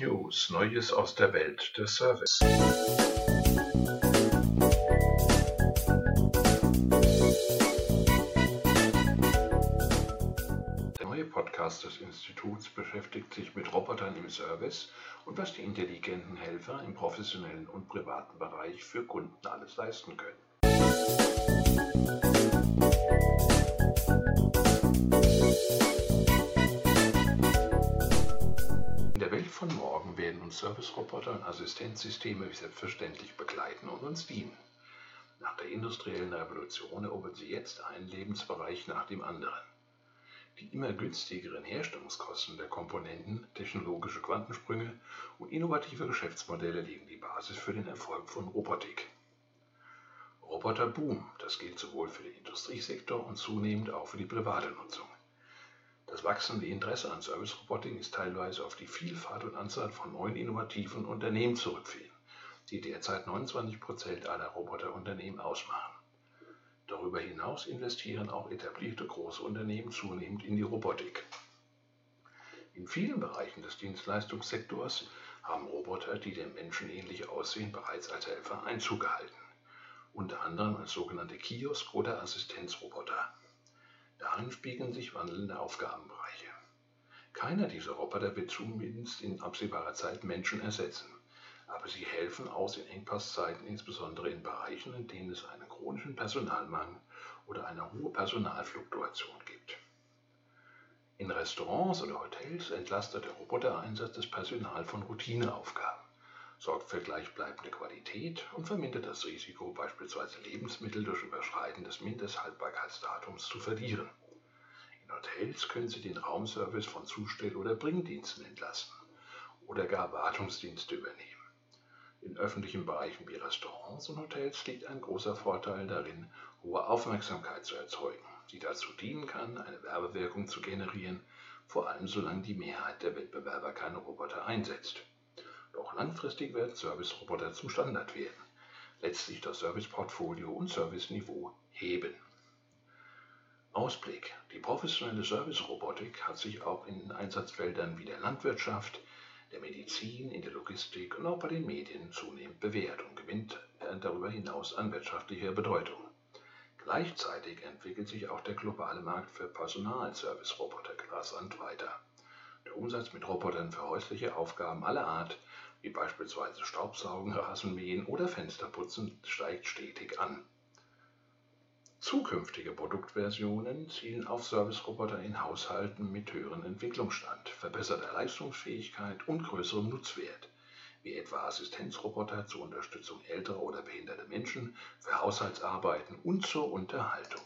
News, Neues aus der Welt des Service. Der neue Podcast des Instituts beschäftigt sich mit Robotern im Service und was die intelligenten Helfer im professionellen und privaten Bereich für Kunden alles leisten können. Von morgen werden uns Service-Roboter und Assistenzsysteme wie selbstverständlich begleiten und uns dienen. Nach der industriellen Revolution erobern sie jetzt einen Lebensbereich nach dem anderen. Die immer günstigeren Herstellungskosten der Komponenten, technologische Quantensprünge und innovative Geschäftsmodelle legen die Basis für den Erfolg von Robotik. Roboter boom, das gilt sowohl für den Industriesektor und zunehmend auch für die private Nutzung. Das wachsende Interesse an Service-Robotik ist teilweise auf die Vielfalt und Anzahl von neuen innovativen Unternehmen zurückzuführen, die derzeit 29 Prozent aller Roboterunternehmen ausmachen. Darüber hinaus investieren auch etablierte große Unternehmen zunehmend in die Robotik. In vielen Bereichen des Dienstleistungssektors haben Roboter, die dem Menschen ähnlich aussehen, bereits als Helfer Einzug gehalten, unter anderem als sogenannte Kiosk- oder Assistenzroboter. Darin spiegeln sich wandelnde Aufgabenbereiche. Keiner dieser Roboter wird zumindest in absehbarer Zeit Menschen ersetzen, aber sie helfen aus in Engpasszeiten, insbesondere in Bereichen, in denen es einen chronischen Personalmangel oder eine hohe Personalfluktuation gibt. In Restaurants oder Hotels entlastet der Robotereinsatz das Personal von Routineaufgaben, sorgt für gleichbleibende Qualität und vermindert das Risiko, beispielsweise Lebensmittel durch Überschreiten des Mindesthaltbarkeitsdatums zu verlieren. In Hotels können Sie den Raumservice von Zustell- oder Bringdiensten entlasten oder gar Wartungsdienste übernehmen. In öffentlichen Bereichen wie Restaurants und Hotels liegt ein großer Vorteil darin, hohe Aufmerksamkeit zu erzeugen, die dazu dienen kann, eine Werbewirkung zu generieren, vor allem solange die Mehrheit der Wettbewerber keine Roboter einsetzt. Doch langfristig werden Service-Roboter zum Standard werden, letztlich das Serviceportfolio und Serviceniveau heben. Ausblick. Die professionelle Service-Robotik hat sich auch in Einsatzfeldern wie der Landwirtschaft, der Medizin, in der Logistik und auch bei den Medien zunehmend bewährt und gewinnt darüber hinaus an wirtschaftlicher Bedeutung. Gleichzeitig entwickelt sich auch der globale Markt für Personalservice-Roboter rasant weiter. Der Umsatz mit Robotern für häusliche Aufgaben aller Art, wie beispielsweise Staubsaugen, Rasenmähen oder Fensterputzen, steigt stetig an. Zukünftige Produktversionen zielen auf Service-Roboter in Haushalten mit höherem Entwicklungsstand, verbesserter Leistungsfähigkeit und größerem Nutzwert, wie etwa Assistenzroboter zur Unterstützung älterer oder behinderter Menschen, für Haushaltsarbeiten und zur Unterhaltung.